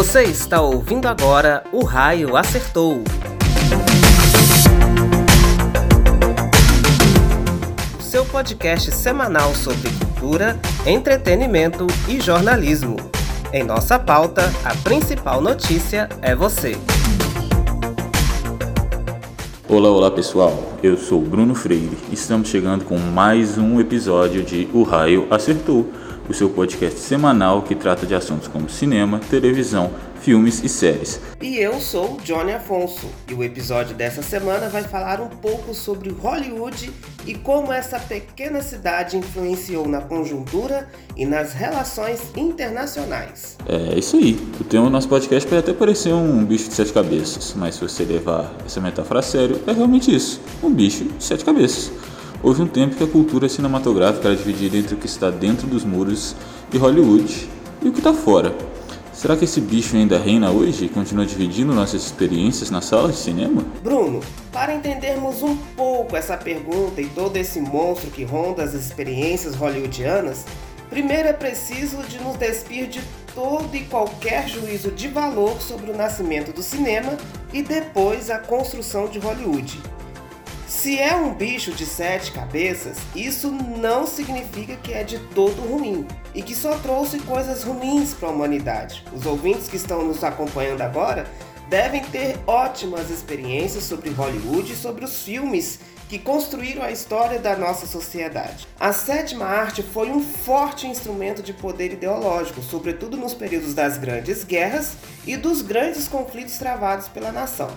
Você está ouvindo agora O Raio Acertou. Seu podcast semanal sobre cultura, entretenimento e jornalismo. Em nossa pauta, a principal notícia é você. Olá, olá pessoal, eu sou Bruno Freire. Estamos chegando com mais um episódio de O Raio Acertou o seu podcast semanal que trata de assuntos como cinema, televisão, filmes e séries. E eu sou Johnny Afonso e o episódio dessa semana vai falar um pouco sobre Hollywood e como essa pequena cidade influenciou na conjuntura e nas relações internacionais. É isso aí. O tema do nosso podcast pode até parecer um bicho de sete cabeças, mas se você levar essa metáfora a sério, é realmente isso: um bicho de sete cabeças. Houve um tempo que a cultura cinematográfica era dividida entre o que está dentro dos muros de Hollywood e o que está fora. Será que esse bicho ainda reina hoje e continua dividindo nossas experiências na sala de cinema? Bruno, para entendermos um pouco essa pergunta e todo esse monstro que ronda as experiências hollywoodianas, primeiro é preciso de nos despir de todo e qualquer juízo de valor sobre o nascimento do cinema e depois a construção de Hollywood. Se é um bicho de sete cabeças, isso não significa que é de todo ruim e que só trouxe coisas ruins para a humanidade. Os ouvintes que estão nos acompanhando agora devem ter ótimas experiências sobre Hollywood e sobre os filmes que construíram a história da nossa sociedade. A sétima arte foi um forte instrumento de poder ideológico, sobretudo nos períodos das grandes guerras e dos grandes conflitos travados pela nação.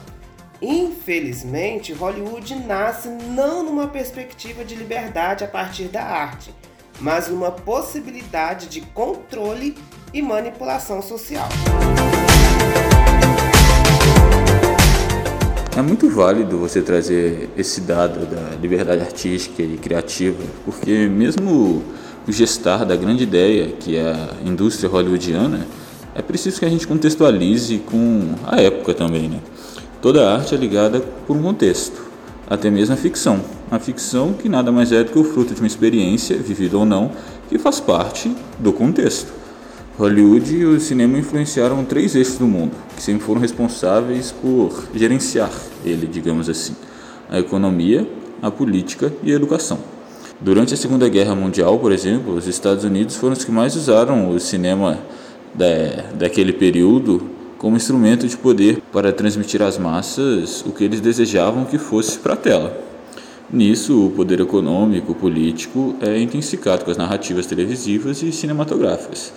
Infelizmente, Hollywood nasce não numa perspectiva de liberdade a partir da arte, mas numa possibilidade de controle e manipulação social. É muito válido você trazer esse dado da liberdade artística e criativa, porque mesmo o gestar da grande ideia que é a indústria hollywoodiana, é preciso que a gente contextualize com a época também, né? Toda arte é ligada por um contexto, até mesmo a ficção. A ficção que nada mais é do que o fruto de uma experiência, vivida ou não, que faz parte do contexto. Hollywood e o cinema influenciaram três eixos do mundo, que sempre foram responsáveis por gerenciar ele, digamos assim: a economia, a política e a educação. Durante a Segunda Guerra Mundial, por exemplo, os Estados Unidos foram os que mais usaram o cinema da, daquele período como instrumento de poder para transmitir às massas o que eles desejavam que fosse para a tela. Nisso, o poder econômico, político é intensificado com as narrativas televisivas e cinematográficas,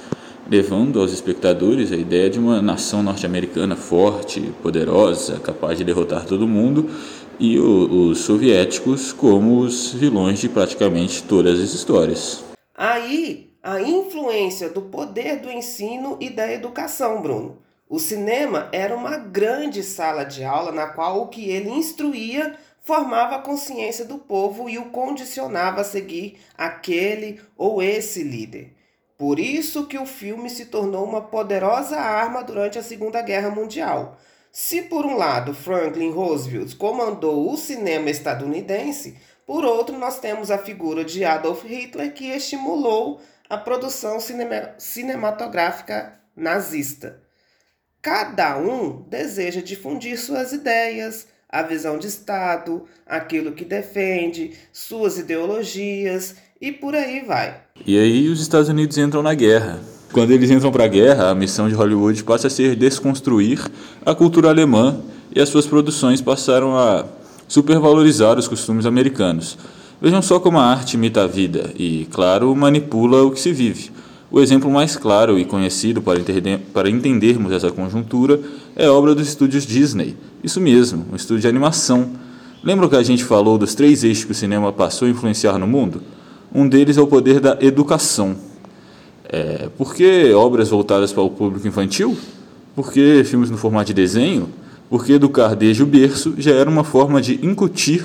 levando aos espectadores a ideia de uma nação norte-americana forte, poderosa, capaz de derrotar todo mundo, e o, os soviéticos como os vilões de praticamente todas as histórias. Aí, a influência do poder do ensino e da educação, Bruno. O cinema era uma grande sala de aula na qual o que ele instruía formava a consciência do povo e o condicionava a seguir aquele ou esse líder. Por isso que o filme se tornou uma poderosa arma durante a Segunda Guerra Mundial. Se por um lado Franklin Roosevelt comandou o cinema estadunidense, por outro nós temos a figura de Adolf Hitler que estimulou a produção cinema cinematográfica nazista. Cada um deseja difundir suas ideias, a visão de Estado, aquilo que defende, suas ideologias e por aí vai. E aí os Estados Unidos entram na guerra. Quando eles entram para a guerra, a missão de Hollywood passa a ser desconstruir a cultura alemã e as suas produções passaram a supervalorizar os costumes americanos. Vejam só como a arte imita a vida e, claro, manipula o que se vive. O exemplo mais claro e conhecido para, para entendermos essa conjuntura é a obra dos estúdios Disney. Isso mesmo, um estúdio de animação. Lembra que a gente falou dos três eixos que o cinema passou a influenciar no mundo? Um deles é o poder da educação. É, por que obras voltadas para o público infantil? Por que filmes no formato de desenho? Porque educar desde o berço já era uma forma de incutir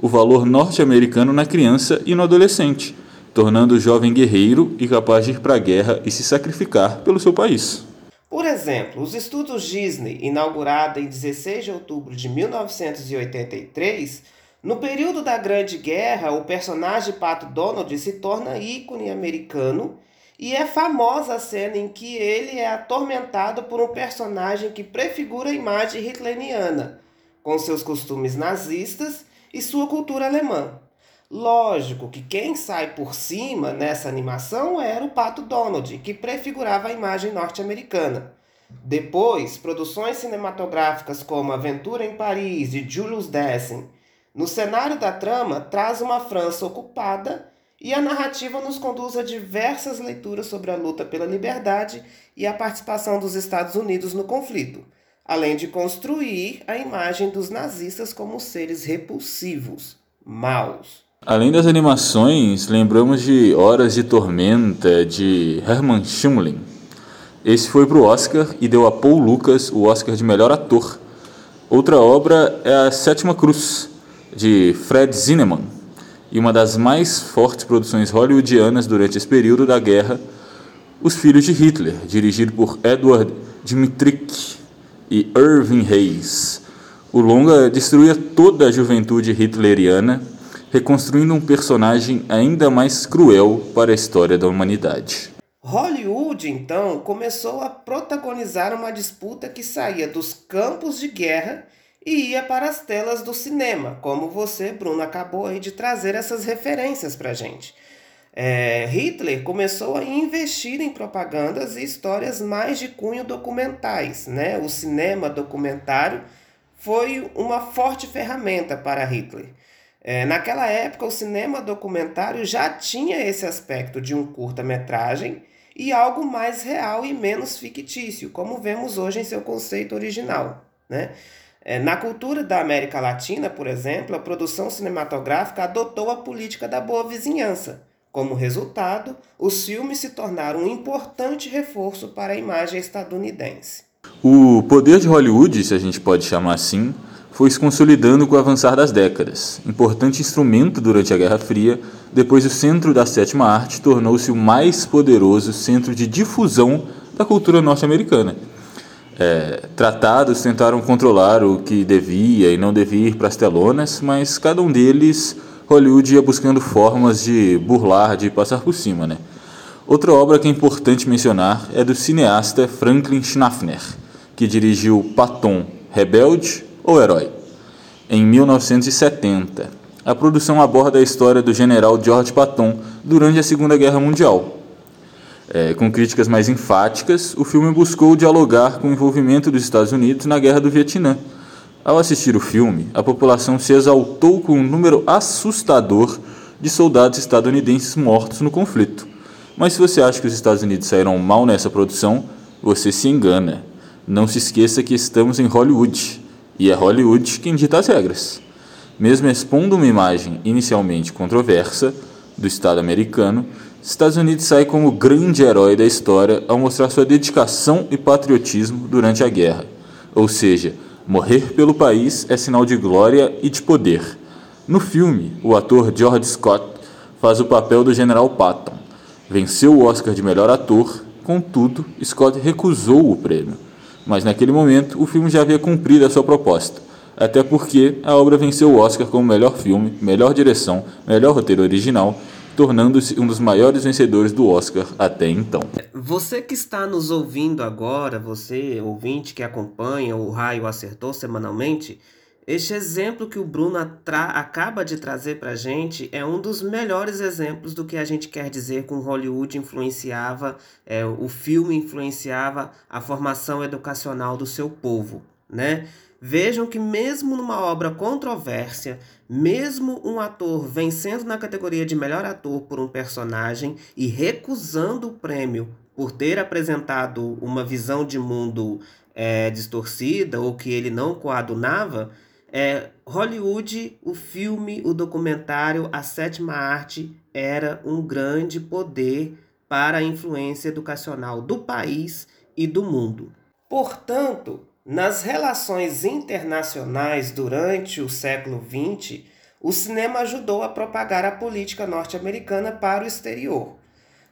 o valor norte-americano na criança e no adolescente tornando o jovem guerreiro e capaz de ir para a guerra e se sacrificar pelo seu país. Por exemplo, os estudos Disney, inaugurado em 16 de outubro de 1983, no período da Grande Guerra, o personagem Pato Donald se torna ícone americano E é famosa a cena em que ele é atormentado por um personagem que prefigura a imagem hitleriana, com seus costumes nazistas e sua cultura alemã. Lógico que quem sai por cima nessa animação era o Pato Donald, que prefigurava a imagem norte-americana. Depois, produções cinematográficas como Aventura em Paris de Julius Dessen, no cenário da trama, traz uma França ocupada e a narrativa nos conduz a diversas leituras sobre a luta pela liberdade e a participação dos Estados Unidos no conflito, além de construir a imagem dos nazistas como seres repulsivos, maus. Além das animações, lembramos de Horas de Tormenta de Herman Schumlin. Esse foi para o Oscar e deu a Paul Lucas o Oscar de melhor ator. Outra obra é A Sétima Cruz, de Fred Zinnemann e uma das mais fortes produções hollywoodianas durante esse período da guerra, Os Filhos de Hitler, dirigido por Edward Dmytryk e Irving Hayes. O longa destruía toda a juventude hitleriana, reconstruindo um personagem ainda mais cruel para a história da humanidade. Hollywood, então, começou a protagonizar uma disputa que saía dos campos de guerra e ia para as telas do cinema, como você, Bruno, acabou aí de trazer essas referências para gente. É, Hitler começou a investir em propagandas e histórias mais de cunho documentais. Né? O cinema documentário foi uma forte ferramenta para Hitler. É, naquela época, o cinema documentário já tinha esse aspecto de um curta-metragem e algo mais real e menos fictício, como vemos hoje em seu conceito original. Né? É, na cultura da América Latina, por exemplo, a produção cinematográfica adotou a política da boa vizinhança. Como resultado, os filmes se tornaram um importante reforço para a imagem estadunidense. O poder de Hollywood, se a gente pode chamar assim, foi se consolidando com o avançar das décadas. Importante instrumento durante a Guerra Fria, depois o centro da sétima arte tornou-se o mais poderoso centro de difusão da cultura norte-americana é, tratados tentaram controlar o que devia e não devia ir para as telonas, mas cada um deles, Hollywood ia buscando formas de burlar, de passar por cima. Né? Outra obra que é importante mencionar é do cineasta Franklin Schaffner, que dirigiu Patton, Rebelde ou Herói, em 1970. A produção aborda a história do general George Patton durante a Segunda Guerra Mundial, é, com críticas mais enfáticas, o filme buscou dialogar com o envolvimento dos Estados Unidos na Guerra do Vietnã. Ao assistir o filme, a população se exaltou com um número assustador de soldados estadunidenses mortos no conflito. Mas se você acha que os Estados Unidos saíram mal nessa produção, você se engana. Não se esqueça que estamos em Hollywood, e é Hollywood quem dita as regras. Mesmo expondo uma imagem inicialmente controversa do Estado americano, Estados Unidos sai como grande herói da história ao mostrar sua dedicação e patriotismo durante a guerra. Ou seja, morrer pelo país é sinal de glória e de poder. No filme, o ator George Scott faz o papel do General Patton. Venceu o Oscar de melhor ator, contudo, Scott recusou o prêmio. Mas naquele momento, o filme já havia cumprido a sua proposta até porque a obra venceu o Oscar como melhor filme, melhor direção, melhor roteiro original tornando-se um dos maiores vencedores do Oscar até então. Você que está nos ouvindo agora, você ouvinte que acompanha o Raio Acertou semanalmente, este exemplo que o Bruno acaba de trazer para a gente é um dos melhores exemplos do que a gente quer dizer com Hollywood influenciava, é, o filme influenciava a formação educacional do seu povo, né? Vejam que, mesmo numa obra controvérsia, mesmo um ator vencendo na categoria de melhor ator por um personagem e recusando o prêmio por ter apresentado uma visão de mundo é, distorcida ou que ele não coadunava, é, Hollywood, o filme, o documentário, a sétima arte era um grande poder para a influência educacional do país e do mundo. Portanto, nas relações internacionais durante o século XX, o cinema ajudou a propagar a política norte-americana para o exterior,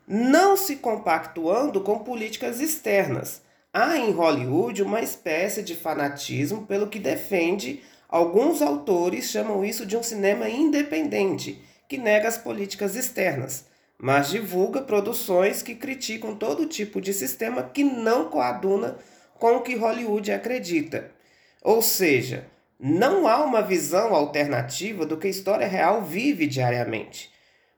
não se compactuando com políticas externas. Há em Hollywood uma espécie de fanatismo pelo que defende, alguns autores chamam isso de um cinema independente, que nega as políticas externas. mas divulga produções que criticam todo tipo de sistema que não coaduna com o que Hollywood acredita. Ou seja, não há uma visão alternativa do que a história real vive diariamente.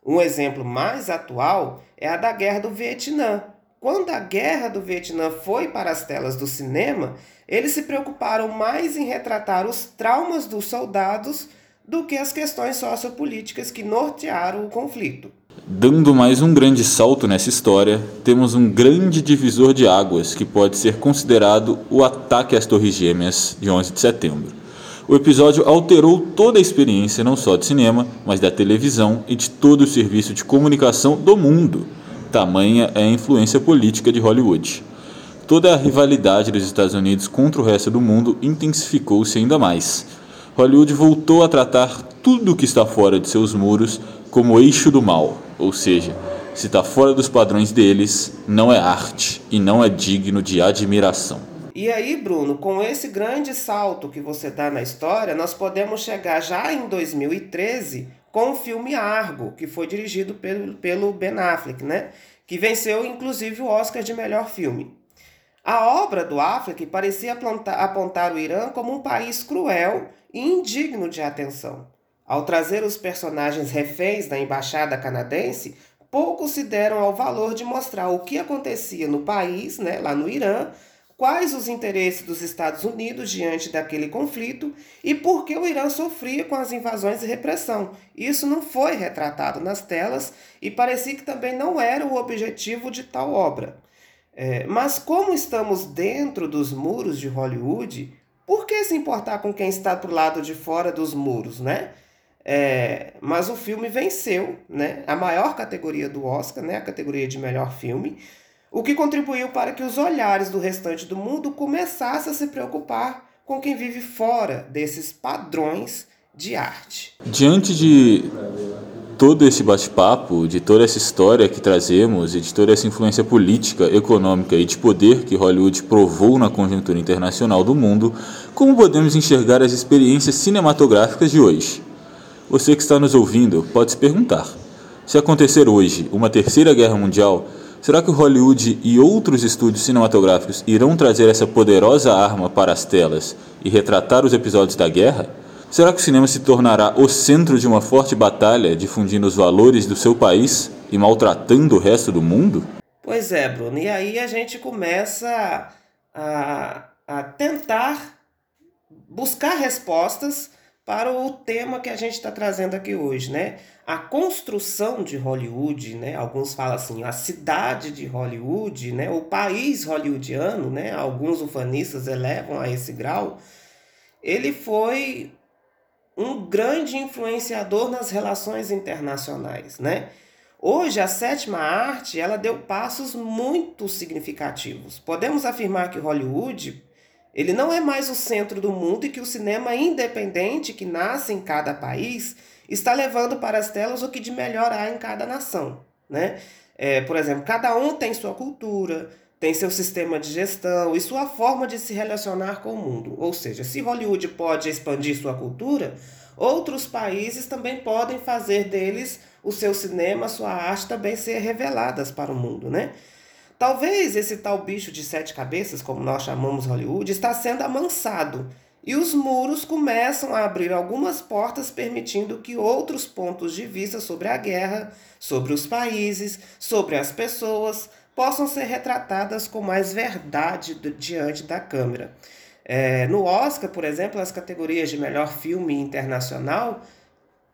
Um exemplo mais atual é a da Guerra do Vietnã. Quando a Guerra do Vietnã foi para as telas do cinema, eles se preocuparam mais em retratar os traumas dos soldados do que as questões sociopolíticas que nortearam o conflito. Dando mais um grande salto nessa história, temos um grande divisor de águas que pode ser considerado o ataque às Torres Gêmeas de 11 de setembro. O episódio alterou toda a experiência não só de cinema, mas da televisão e de todo o serviço de comunicação do mundo. Tamanha é a influência política de Hollywood. Toda a rivalidade dos Estados Unidos contra o resto do mundo intensificou-se ainda mais. Hollywood voltou a tratar tudo o que está fora de seus muros como eixo do mal, ou seja, se está fora dos padrões deles, não é arte e não é digno de admiração. E aí, Bruno, com esse grande salto que você dá na história, nós podemos chegar já em 2013 com o filme Argo, que foi dirigido pelo, pelo Ben Affleck, né? Que venceu inclusive o Oscar de melhor filme. A obra do Affleck parecia apontar, o Irã como um país cruel e indigno de atenção. Ao trazer os personagens reféns da embaixada canadense, poucos se deram ao valor de mostrar o que acontecia no país, né, lá no Irã, quais os interesses dos Estados Unidos diante daquele conflito e por que o Irã sofria com as invasões e repressão. Isso não foi retratado nas telas e parecia que também não era o objetivo de tal obra. É, mas como estamos dentro dos muros de Hollywood, por que se importar com quem está do lado de fora dos muros, né? É, mas o filme venceu né, a maior categoria do Oscar, né, a categoria de melhor filme, o que contribuiu para que os olhares do restante do mundo começassem a se preocupar com quem vive fora desses padrões de arte. Diante de todo esse bate-papo, de toda essa história que trazemos e de toda essa influência política, econômica e de poder que Hollywood provou na conjuntura internacional do mundo, como podemos enxergar as experiências cinematográficas de hoje? Você que está nos ouvindo pode se perguntar: se acontecer hoje uma terceira guerra mundial, será que Hollywood e outros estúdios cinematográficos irão trazer essa poderosa arma para as telas e retratar os episódios da guerra? Será que o cinema se tornará o centro de uma forte batalha difundindo os valores do seu país e maltratando o resto do mundo? Pois é, Bruno. E aí a gente começa a, a tentar buscar respostas para o tema que a gente está trazendo aqui hoje, né? A construção de Hollywood, né? Alguns falam assim, a cidade de Hollywood, né? O país hollywoodiano, né? Alguns ufanistas elevam a esse grau. Ele foi um grande influenciador nas relações internacionais, né? Hoje a sétima arte, ela deu passos muito significativos. Podemos afirmar que Hollywood ele não é mais o centro do mundo e que o cinema independente que nasce em cada país está levando para as telas o que de melhor há em cada nação. Né? É, por exemplo, cada um tem sua cultura, tem seu sistema de gestão e sua forma de se relacionar com o mundo. Ou seja, se Hollywood pode expandir sua cultura, outros países também podem fazer deles o seu cinema, sua arte também ser reveladas para o mundo, né? Talvez esse tal bicho de sete cabeças, como nós chamamos Hollywood, está sendo amansado e os muros começam a abrir algumas portas, permitindo que outros pontos de vista sobre a guerra, sobre os países, sobre as pessoas, possam ser retratadas com mais verdade diante da câmera. É, no Oscar, por exemplo, as categorias de melhor filme internacional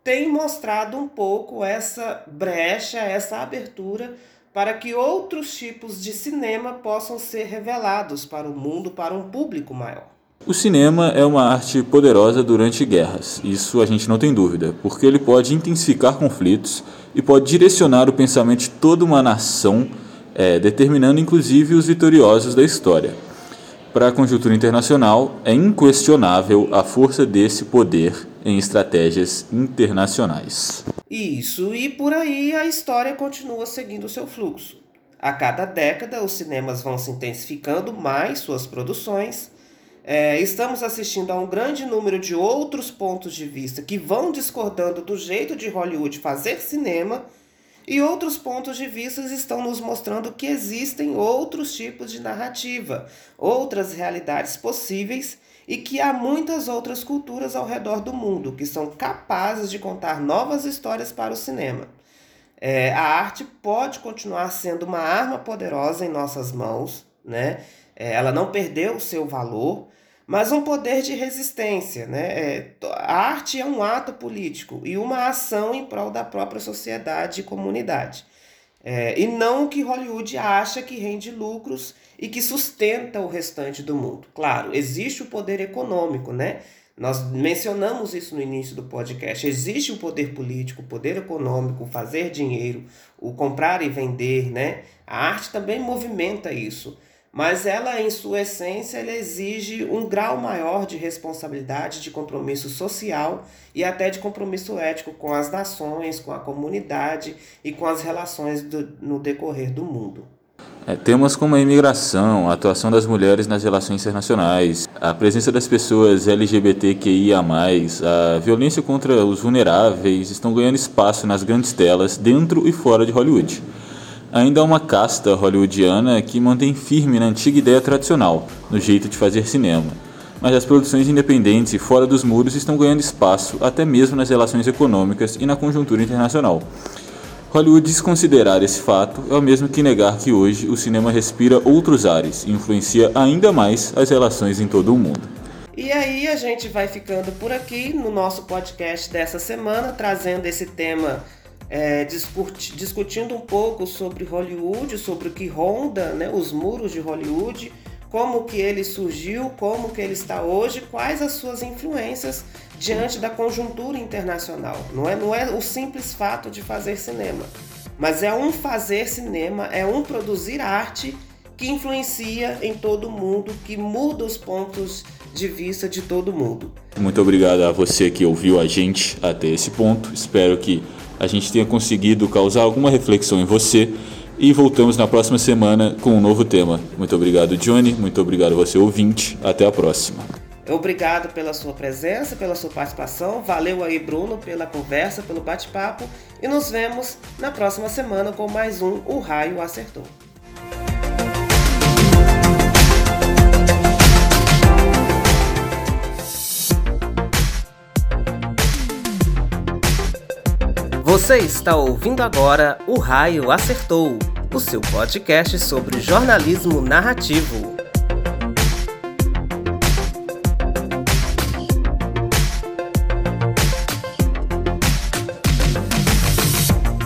têm mostrado um pouco essa brecha, essa abertura para que outros tipos de cinema possam ser revelados para o mundo, para um público maior. O cinema é uma arte poderosa durante guerras, isso a gente não tem dúvida, porque ele pode intensificar conflitos e pode direcionar o pensamento de toda uma nação, é, determinando inclusive os vitoriosos da história. Para a conjuntura internacional, é inquestionável a força desse poder em estratégias internacionais. Isso, e por aí a história continua seguindo seu fluxo. A cada década, os cinemas vão se intensificando mais suas produções. É, estamos assistindo a um grande número de outros pontos de vista que vão discordando do jeito de Hollywood fazer cinema. E outros pontos de vista estão nos mostrando que existem outros tipos de narrativa, outras realidades possíveis e que há muitas outras culturas ao redor do mundo que são capazes de contar novas histórias para o cinema. É, a arte pode continuar sendo uma arma poderosa em nossas mãos, né? É, ela não perdeu o seu valor, mas um poder de resistência. Né? É, a arte é um ato político e uma ação em prol da própria sociedade e comunidade. É, e não o que Hollywood acha que rende lucros e que sustenta o restante do mundo. Claro, existe o poder econômico, né? Nós mencionamos isso no início do podcast. Existe o poder político, o poder econômico, o fazer dinheiro, o comprar e vender, né? A arte também movimenta isso mas ela, em sua essência, exige um grau maior de responsabilidade, de compromisso social e até de compromisso ético com as nações, com a comunidade e com as relações do, no decorrer do mundo. É, temas como a imigração, a atuação das mulheres nas relações internacionais, a presença das pessoas LGBTQIA, a violência contra os vulneráveis estão ganhando espaço nas grandes telas dentro e fora de Hollywood ainda há uma casta hollywoodiana que mantém firme na antiga ideia tradicional, no jeito de fazer cinema. Mas as produções independentes e fora dos muros estão ganhando espaço até mesmo nas relações econômicas e na conjuntura internacional. Hollywood desconsiderar esse fato é o mesmo que negar que hoje o cinema respira outros ares e influencia ainda mais as relações em todo o mundo. E aí a gente vai ficando por aqui no nosso podcast dessa semana, trazendo esse tema é, discuti, discutindo um pouco sobre Hollywood, sobre o que ronda né, os muros de Hollywood, como que ele surgiu, como que ele está hoje, quais as suas influências diante da conjuntura internacional. Não é, não é o simples fato de fazer cinema, mas é um fazer cinema, é um produzir arte que influencia em todo mundo, que muda os pontos de vista de todo mundo. Muito obrigado a você que ouviu a gente até esse ponto. Espero que a gente tenha conseguido causar alguma reflexão em você e voltamos na próxima semana com um novo tema. Muito obrigado, Johnny. Muito obrigado você, ouvinte. Até a próxima. Obrigado pela sua presença, pela sua participação. Valeu aí, Bruno, pela conversa, pelo bate-papo. E nos vemos na próxima semana com mais um O Raio Acertou. Você está ouvindo agora O Raio Acertou, o seu podcast sobre jornalismo narrativo.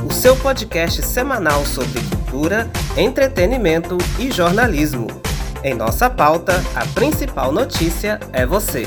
O seu podcast semanal sobre cultura, entretenimento e jornalismo. Em nossa pauta, a principal notícia é você.